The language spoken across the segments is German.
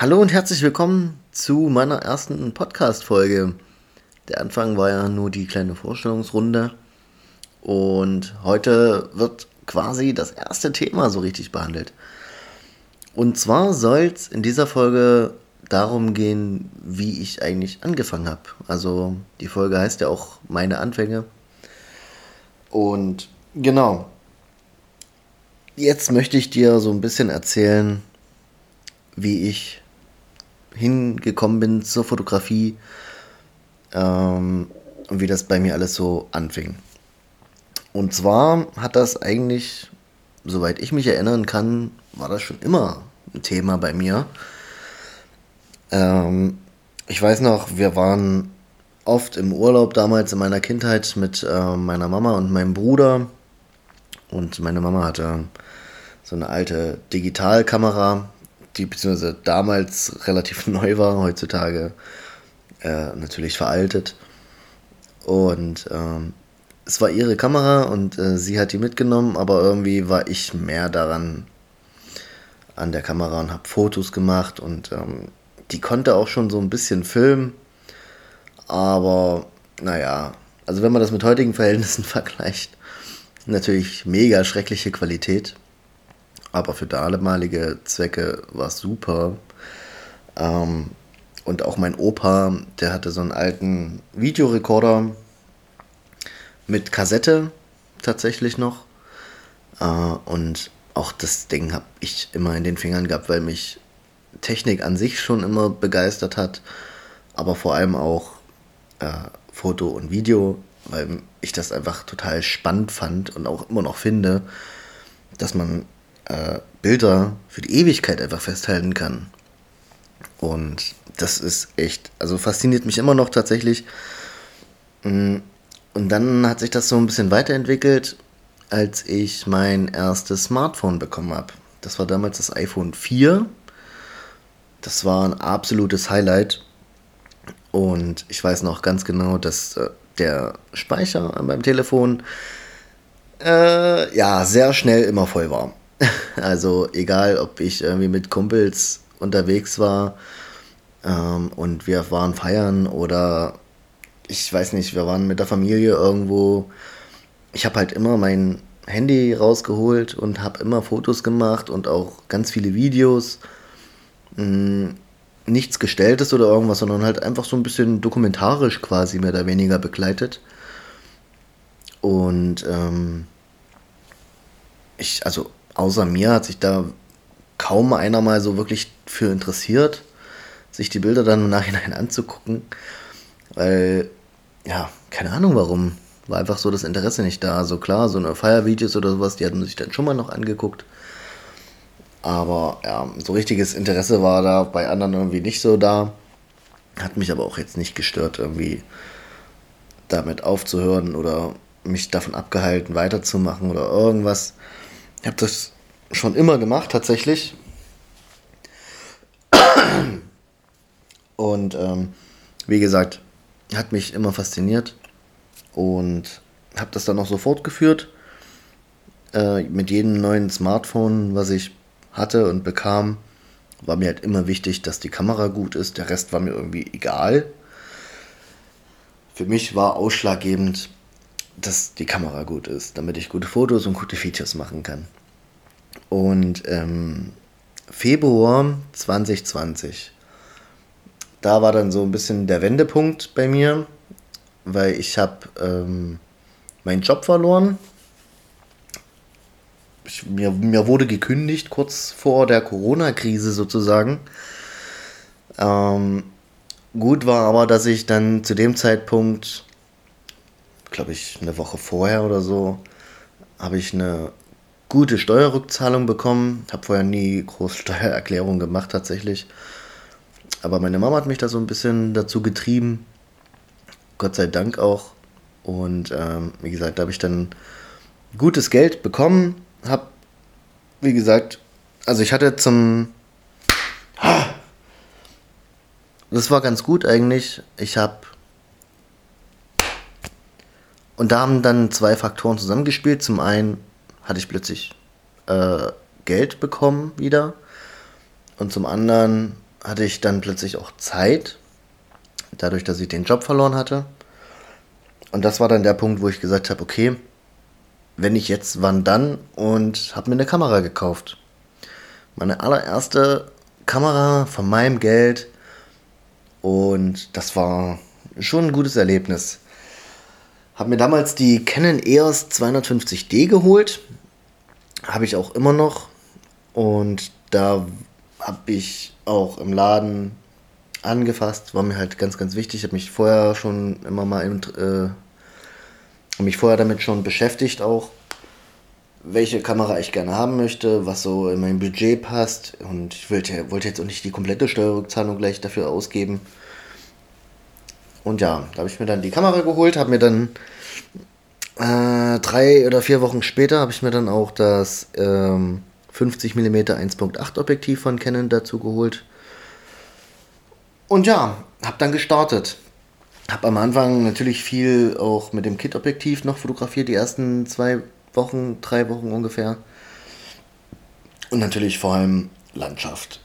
Hallo und herzlich willkommen zu meiner ersten Podcast-Folge. Der Anfang war ja nur die kleine Vorstellungsrunde. Und heute wird quasi das erste Thema so richtig behandelt. Und zwar soll es in dieser Folge darum gehen, wie ich eigentlich angefangen habe. Also die Folge heißt ja auch meine Anfänge. Und genau. Jetzt möchte ich dir so ein bisschen erzählen, wie ich hingekommen bin zur Fotografie ähm, und wie das bei mir alles so anfing. Und zwar hat das eigentlich, soweit ich mich erinnern kann, war das schon immer ein Thema bei mir. Ähm, ich weiß noch, wir waren oft im Urlaub damals in meiner Kindheit mit äh, meiner Mama und meinem Bruder. Und meine Mama hatte so eine alte Digitalkamera, die beziehungsweise damals relativ neu war, heutzutage äh, natürlich veraltet. Und ähm, es war ihre Kamera und äh, sie hat die mitgenommen, aber irgendwie war ich mehr daran an der Kamera und habe Fotos gemacht und ähm, die konnte auch schon so ein bisschen filmen, aber naja, also wenn man das mit heutigen Verhältnissen vergleicht, natürlich mega schreckliche Qualität aber für damalige Zwecke war es super. Ähm, und auch mein Opa, der hatte so einen alten Videorekorder mit Kassette tatsächlich noch. Äh, und auch das Ding habe ich immer in den Fingern gehabt, weil mich Technik an sich schon immer begeistert hat, aber vor allem auch äh, Foto und Video, weil ich das einfach total spannend fand und auch immer noch finde, dass man äh, Bilder für die Ewigkeit einfach festhalten kann. Und das ist echt, also fasziniert mich immer noch tatsächlich. Mm, und dann hat sich das so ein bisschen weiterentwickelt, als ich mein erstes Smartphone bekommen habe. Das war damals das iPhone 4. Das war ein absolutes Highlight. Und ich weiß noch ganz genau, dass äh, der Speicher beim Telefon äh, ja sehr schnell immer voll war. Also egal, ob ich irgendwie mit Kumpels unterwegs war ähm, und wir waren feiern oder ich weiß nicht, wir waren mit der Familie irgendwo. Ich habe halt immer mein Handy rausgeholt und habe immer Fotos gemacht und auch ganz viele Videos. Hm, nichts Gestelltes oder irgendwas, sondern halt einfach so ein bisschen dokumentarisch quasi mehr oder weniger begleitet. Und ähm, ich, also außer mir hat sich da kaum einer mal so wirklich für interessiert, sich die Bilder dann im Nachhinein anzugucken. Weil, ja, keine Ahnung warum. War einfach so das Interesse nicht da. So klar, so eine Feiervideos oder sowas, die hatten sich dann schon mal noch angeguckt. Aber ja, so richtiges Interesse war da bei anderen irgendwie nicht so da. Hat mich aber auch jetzt nicht gestört, irgendwie damit aufzuhören oder mich davon abgehalten, weiterzumachen oder irgendwas. Ich habe das schon immer gemacht, tatsächlich. Und ähm, wie gesagt, hat mich immer fasziniert und habe das dann auch so fortgeführt. Äh, mit jedem neuen Smartphone, was ich hatte und bekam, war mir halt immer wichtig, dass die Kamera gut ist. Der Rest war mir irgendwie egal. Für mich war ausschlaggebend, dass die Kamera gut ist, damit ich gute Fotos und gute Features machen kann. Und ähm, Februar 2020, da war dann so ein bisschen der Wendepunkt bei mir, weil ich habe ähm, meinen Job verloren. Ich, mir, mir wurde gekündigt kurz vor der Corona-Krise sozusagen. Ähm, gut war aber, dass ich dann zu dem Zeitpunkt, glaube ich, eine Woche vorher oder so, habe ich eine gute Steuerrückzahlung bekommen. Habe vorher nie groß Steuererklärung gemacht tatsächlich. Aber meine Mama hat mich da so ein bisschen dazu getrieben. Gott sei Dank auch. Und ähm, wie gesagt, da habe ich dann gutes Geld bekommen. Hab, wie gesagt, also ich hatte zum... Das war ganz gut eigentlich. Ich habe... Und da haben dann zwei Faktoren zusammengespielt. Zum einen hatte ich plötzlich äh, Geld bekommen wieder. Und zum anderen hatte ich dann plötzlich auch Zeit, dadurch, dass ich den Job verloren hatte. Und das war dann der Punkt, wo ich gesagt habe, okay, wenn ich jetzt, wann dann? Und habe mir eine Kamera gekauft. Meine allererste Kamera von meinem Geld. Und das war schon ein gutes Erlebnis. Habe mir damals die Canon EOS 250D geholt. Habe ich auch immer noch. Und da habe ich auch im Laden angefasst. War mir halt ganz, ganz wichtig. Ich habe mich vorher schon immer mal äh, mich vorher damit schon beschäftigt auch, welche Kamera ich gerne haben möchte, was so in mein Budget passt. Und ich wollte, wollte jetzt auch nicht die komplette Steuerrückzahlung gleich dafür ausgeben. Und ja, da habe ich mir dann die Kamera geholt, habe mir dann äh, drei oder vier Wochen später habe ich mir dann auch das ähm, 50 mm 1.8 Objektiv von Canon dazu geholt. Und ja, habe dann gestartet. Habe am Anfang natürlich viel auch mit dem Kit-Objektiv noch fotografiert, die ersten zwei Wochen, drei Wochen ungefähr. Und natürlich vor allem Landschaft.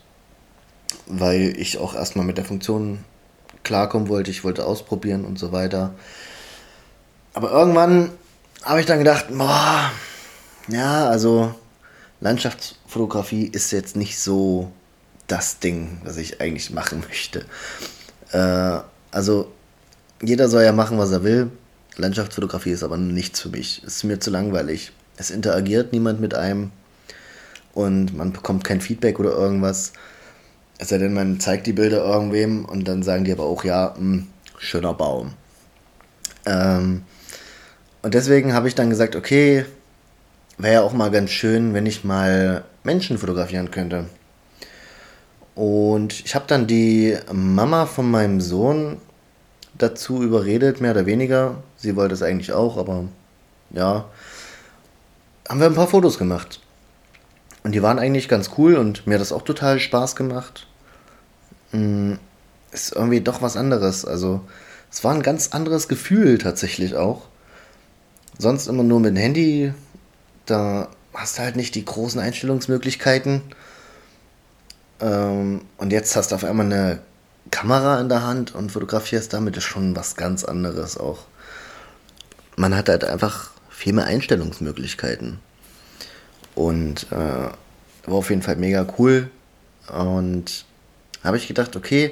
Weil ich auch erstmal mit der Funktion klarkommen wollte. Ich wollte ausprobieren und so weiter. Aber irgendwann habe ich dann gedacht, boah, ja, also Landschaftsfotografie ist jetzt nicht so das Ding, was ich eigentlich machen möchte. Äh, also jeder soll ja machen, was er will. Landschaftsfotografie ist aber nichts für mich. Es ist mir zu langweilig. Es interagiert niemand mit einem und man bekommt kein Feedback oder irgendwas. Es sei denn, man zeigt die Bilder irgendwem und dann sagen die aber auch, ja, mh, hm, schöner Baum. Ähm, und deswegen habe ich dann gesagt, okay, wäre ja auch mal ganz schön, wenn ich mal Menschen fotografieren könnte. Und ich habe dann die Mama von meinem Sohn dazu überredet, mehr oder weniger. Sie wollte es eigentlich auch, aber ja, haben wir ein paar Fotos gemacht. Und die waren eigentlich ganz cool und mir hat das auch total Spaß gemacht. Hm, ist irgendwie doch was anderes. Also, es war ein ganz anderes Gefühl tatsächlich auch. Sonst immer nur mit dem Handy. Da hast du halt nicht die großen Einstellungsmöglichkeiten. Ähm, und jetzt hast du auf einmal eine Kamera in der Hand und fotografierst damit, ist schon was ganz anderes auch. Man hat halt einfach viel mehr Einstellungsmöglichkeiten. Und äh, war auf jeden Fall mega cool. Und habe ich gedacht, okay,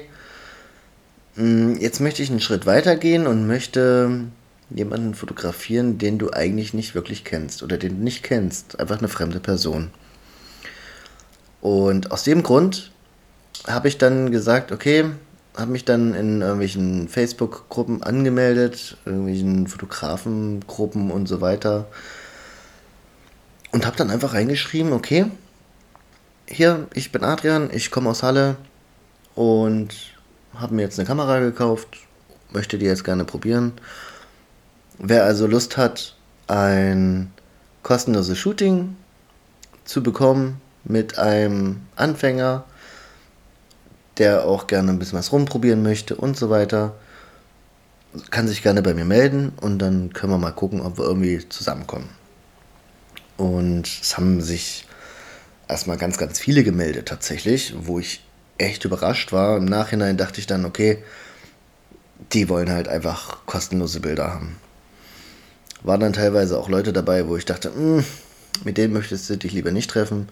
hm, jetzt möchte ich einen Schritt weiter gehen und möchte jemanden fotografieren, den du eigentlich nicht wirklich kennst oder den du nicht kennst. Einfach eine fremde Person. Und aus dem Grund habe ich dann gesagt, okay, habe mich dann in irgendwelchen Facebook-Gruppen angemeldet, irgendwelchen Fotografengruppen und so weiter. Und habe dann einfach reingeschrieben, okay, hier, ich bin Adrian, ich komme aus Halle und habe mir jetzt eine Kamera gekauft, möchte die jetzt gerne probieren. Wer also Lust hat, ein kostenloses Shooting zu bekommen mit einem Anfänger, der auch gerne ein bisschen was rumprobieren möchte und so weiter, kann sich gerne bei mir melden und dann können wir mal gucken, ob wir irgendwie zusammenkommen. Und es haben sich erstmal ganz, ganz viele gemeldet tatsächlich, wo ich echt überrascht war. Im Nachhinein dachte ich dann, okay, die wollen halt einfach kostenlose Bilder haben. Waren dann teilweise auch Leute dabei, wo ich dachte, hm, mit denen möchtest du dich lieber nicht treffen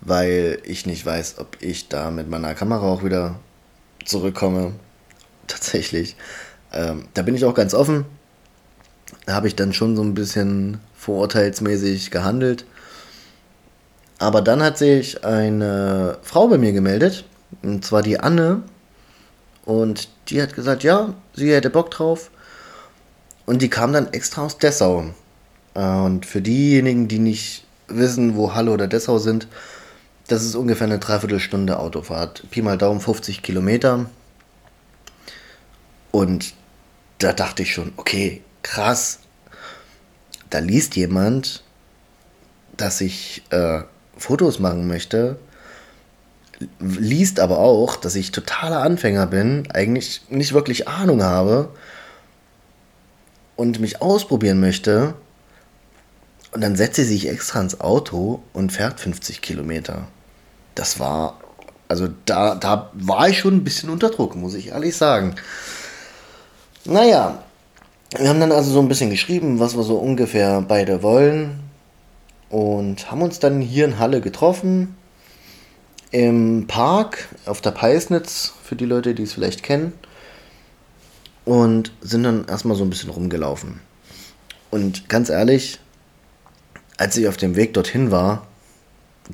weil ich nicht weiß, ob ich da mit meiner Kamera auch wieder zurückkomme. Tatsächlich. Ähm, da bin ich auch ganz offen. Da habe ich dann schon so ein bisschen vorurteilsmäßig gehandelt. Aber dann hat sich eine Frau bei mir gemeldet, und zwar die Anne. Und die hat gesagt, ja, sie hätte Bock drauf. Und die kam dann extra aus Dessau. Und für diejenigen, die nicht wissen, wo Halle oder Dessau sind, das ist ungefähr eine Dreiviertelstunde Autofahrt. Pi mal Daumen 50 Kilometer. Und da dachte ich schon, okay, krass. Da liest jemand, dass ich äh, Fotos machen möchte, liest aber auch, dass ich totaler Anfänger bin, eigentlich nicht wirklich Ahnung habe und mich ausprobieren möchte. Und dann setzt sie sich extra ins Auto und fährt 50 Kilometer das war Also da, da war ich schon ein bisschen unter Druck, muss ich ehrlich sagen. Naja, wir haben dann also so ein bisschen geschrieben, was wir so ungefähr beide wollen. Und haben uns dann hier in Halle getroffen. Im Park auf der Peisnitz, für die Leute, die es vielleicht kennen. Und sind dann erstmal so ein bisschen rumgelaufen. Und ganz ehrlich, als ich auf dem Weg dorthin war,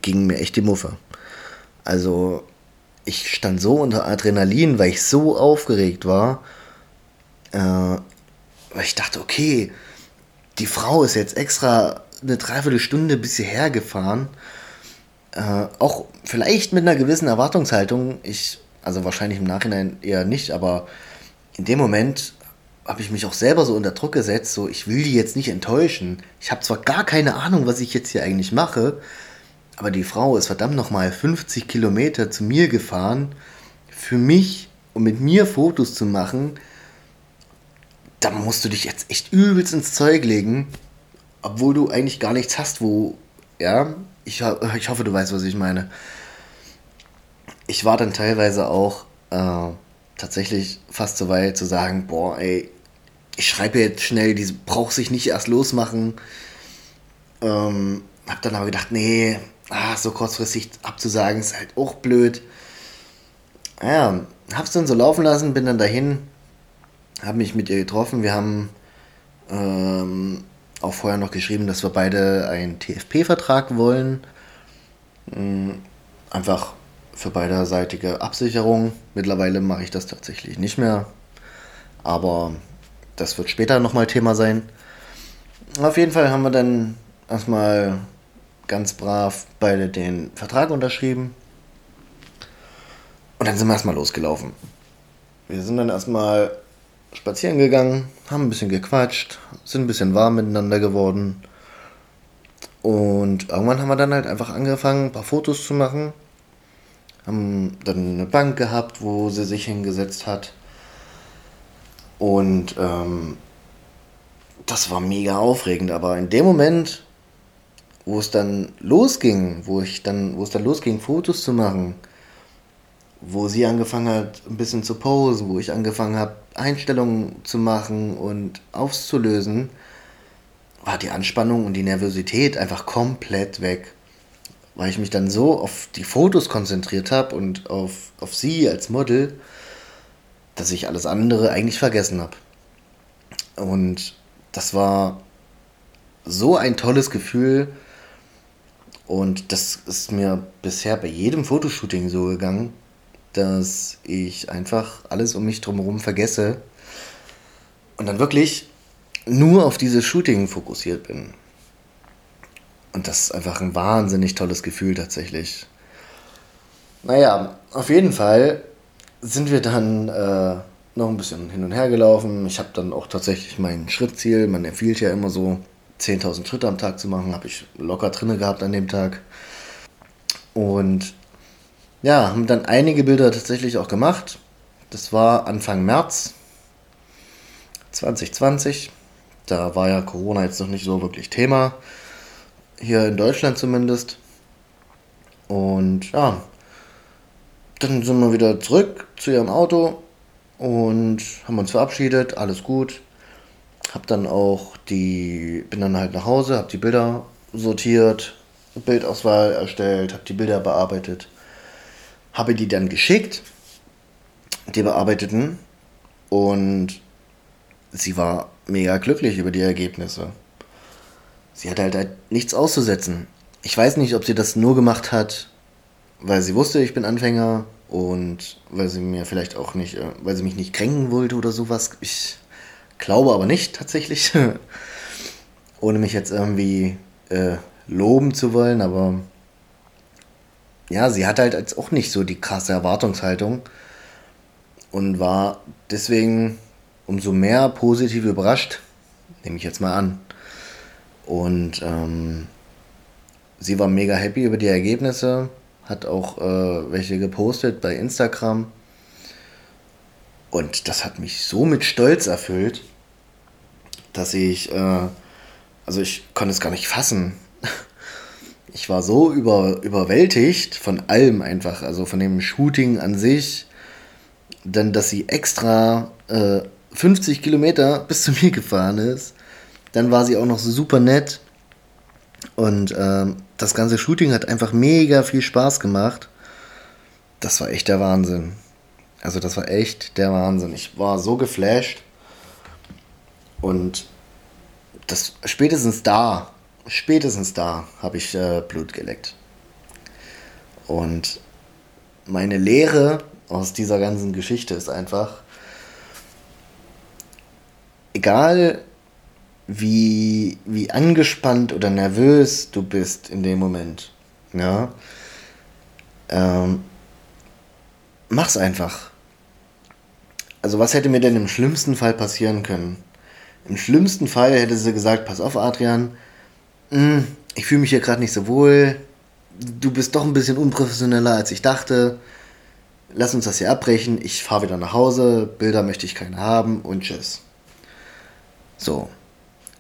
ging mir echt die Muffe. Also ich stand so unter Adrenalin, weil ich so aufgeregt war. Äh, weil ich dachte, okay, die Frau ist jetzt extra eine Dreiviertelstunde bis hierher gefahren. Äh, auch vielleicht mit einer gewissen Erwartungshaltung. Ich, also wahrscheinlich im Nachhinein eher nicht, aber in dem Moment habe ich mich auch selber so unter Druck gesetzt, so ich will die jetzt nicht enttäuschen. Ich habe zwar gar keine Ahnung, was ich jetzt hier eigentlich mache, aber die Frau ist verdammt nochmal 50 Kilometer zu mir gefahren, für mich, um mit mir Fotos zu machen. Da musst du dich jetzt echt übelst ins Zeug legen, obwohl du eigentlich gar nichts hast, wo, ja, ich, ich hoffe, du weißt, was ich meine. Ich war dann teilweise auch äh, tatsächlich fast so weit zu sagen, boah, ey, ich schreibe jetzt schnell, die braucht sich nicht erst losmachen. Ähm, hab dann aber gedacht, nee, ah, so kurzfristig abzusagen ist halt auch blöd. Naja, hab's dann so laufen lassen, bin dann dahin, hab mich mit ihr getroffen. Wir haben ähm, auch vorher noch geschrieben, dass wir beide einen TFP-Vertrag wollen. Ähm, einfach für beiderseitige Absicherung. Mittlerweile mache ich das tatsächlich nicht mehr. Aber das wird später nochmal Thema sein. Auf jeden Fall haben wir dann erstmal ganz brav beide den Vertrag unterschrieben. Und dann sind wir erstmal losgelaufen. Wir sind dann erstmal spazieren gegangen, haben ein bisschen gequatscht, sind ein bisschen warm miteinander geworden. Und irgendwann haben wir dann halt einfach angefangen, ein paar Fotos zu machen. Haben dann eine Bank gehabt, wo sie sich hingesetzt hat. Und ähm, das war mega aufregend, aber in dem Moment, wo es dann losging, wo ich dann, wo es dann losging, Fotos zu machen, wo sie angefangen hat, ein bisschen zu posen, wo ich angefangen habe, Einstellungen zu machen und aufzulösen, war die Anspannung und die Nervosität einfach komplett weg. Weil ich mich dann so auf die Fotos konzentriert habe und auf, auf sie als Model, dass ich alles andere eigentlich vergessen habe. Und das war so ein tolles Gefühl. Und das ist mir bisher bei jedem Fotoshooting so gegangen, dass ich einfach alles um mich drumherum vergesse und dann wirklich nur auf dieses Shooting fokussiert bin. Und das ist einfach ein wahnsinnig tolles Gefühl tatsächlich. Naja, auf jeden Fall sind wir dann äh, noch ein bisschen hin und her gelaufen. Ich habe dann auch tatsächlich mein Schrittziel, man empfiehlt ja immer so 10.000 Schritte am Tag zu machen, habe ich locker drinne gehabt an dem Tag. Und ja, haben dann einige Bilder tatsächlich auch gemacht. Das war Anfang März 2020. Da war ja Corona jetzt noch nicht so wirklich Thema. Hier in Deutschland zumindest. Und ja, dann sind wir wieder zurück zu ihrem Auto und haben uns verabschiedet, alles gut. Hab dann auch die, bin dann halt nach Hause, hab die Bilder sortiert, Bildauswahl erstellt, hab die Bilder bearbeitet, habe die dann geschickt, die bearbeiteten und sie war mega glücklich über die Ergebnisse. Sie hat halt, halt nichts auszusetzen. Ich weiß nicht, ob sie das nur gemacht hat, weil sie wusste, ich bin Anfänger und weil sie mir vielleicht auch nicht, äh, weil sie mich nicht kränken wollte oder sowas. Ich glaube aber nicht tatsächlich, ohne mich jetzt irgendwie äh, loben zu wollen, aber ja, sie hat halt jetzt auch nicht so die krasse Erwartungshaltung und war deswegen umso mehr positiv überrascht, nehme ich jetzt mal an. Und ähm, sie war mega happy über die Ergebnisse hat auch äh, welche gepostet bei Instagram. Und das hat mich so mit Stolz erfüllt, dass ich, äh, also ich konnte es gar nicht fassen. Ich war so über, überwältigt von allem einfach, also von dem Shooting an sich, dann, dass sie extra äh, 50 Kilometer bis zu mir gefahren ist. Dann war sie auch noch super nett. Und ähm, das ganze Shooting hat einfach mega viel Spaß gemacht. Das war echt der Wahnsinn. Also das war echt der Wahnsinn. Ich war so geflasht. Und das spätestens da, spätestens da habe ich äh, Blut geleckt. Und meine Lehre aus dieser ganzen Geschichte ist einfach, egal wie, wie angespannt oder nervös du bist in dem Moment, ja, ähm, mach's einfach. Also was hätte mir denn im schlimmsten Fall passieren können? Im schlimmsten Fall hätte sie gesagt, pass auf Adrian, ich fühle mich hier gerade nicht so wohl, du bist doch ein bisschen unprofessioneller als ich dachte, lass uns das hier abbrechen, ich fahre wieder nach Hause, Bilder möchte ich keine haben und tschüss. So.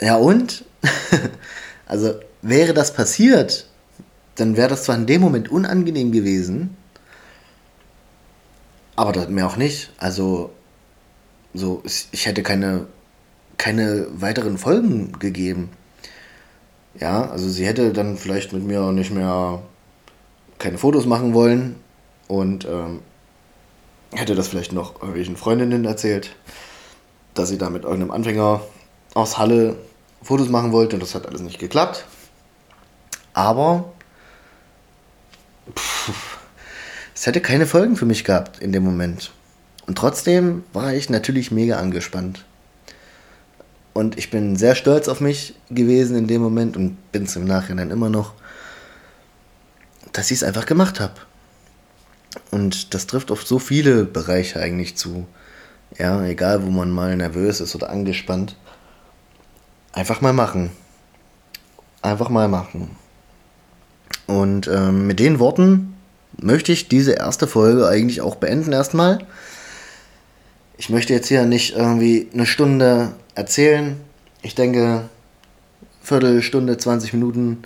Ja und? also wäre das passiert, dann wäre das zwar in dem Moment unangenehm gewesen, aber das mir auch nicht. Also so, ich hätte keine, keine weiteren Folgen gegeben. Ja, also sie hätte dann vielleicht mit mir nicht mehr keine Fotos machen wollen und ähm, hätte das vielleicht noch irgendwelchen Freundinnen erzählt, dass sie da mit irgendeinem Anfänger aus Halle Fotos machen wollte und das hat alles nicht geklappt. Aber pff, es hätte keine Folgen für mich gehabt in dem Moment. Und trotzdem war ich natürlich mega angespannt. Und ich bin sehr stolz auf mich gewesen in dem Moment und bin es im Nachhinein immer noch, dass ich es einfach gemacht habe. Und das trifft auf so viele Bereiche eigentlich zu. Ja, egal wo man mal nervös ist oder angespannt. Einfach mal machen. Einfach mal machen. Und ähm, mit den Worten möchte ich diese erste Folge eigentlich auch beenden erstmal. Ich möchte jetzt hier nicht irgendwie eine Stunde erzählen. Ich denke, Viertelstunde, 20 Minuten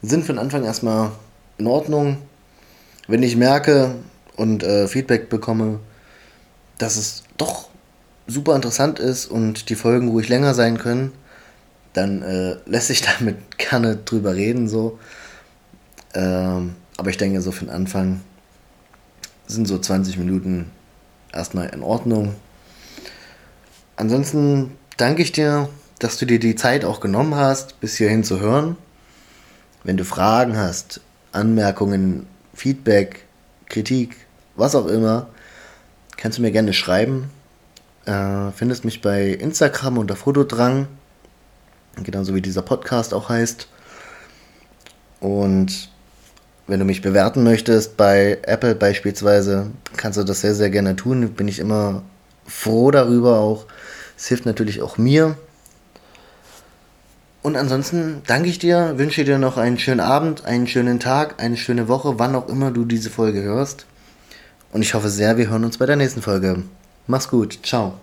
sind für den Anfang erstmal in Ordnung. Wenn ich merke und äh, Feedback bekomme, dass es doch super interessant ist und die Folgen ruhig länger sein können, dann äh, lässt sich damit gerne drüber reden so. Ähm, aber ich denke, so für den Anfang sind so 20 Minuten erstmal in Ordnung. Ansonsten danke ich dir, dass du dir die Zeit auch genommen hast, bis hierhin zu hören. Wenn du Fragen hast, Anmerkungen, Feedback, Kritik, was auch immer, kannst du mir gerne schreiben. Äh, findest mich bei Instagram unter Fotodrang, genauso wie dieser Podcast auch heißt. Und wenn du mich bewerten möchtest bei Apple beispielsweise, kannst du das sehr, sehr gerne tun. Bin ich immer froh darüber auch. Es hilft natürlich auch mir. Und ansonsten danke ich dir, wünsche dir noch einen schönen Abend, einen schönen Tag, eine schöne Woche, wann auch immer du diese Folge hörst. Und ich hoffe sehr, wir hören uns bei der nächsten Folge. Mach's gut, ciao.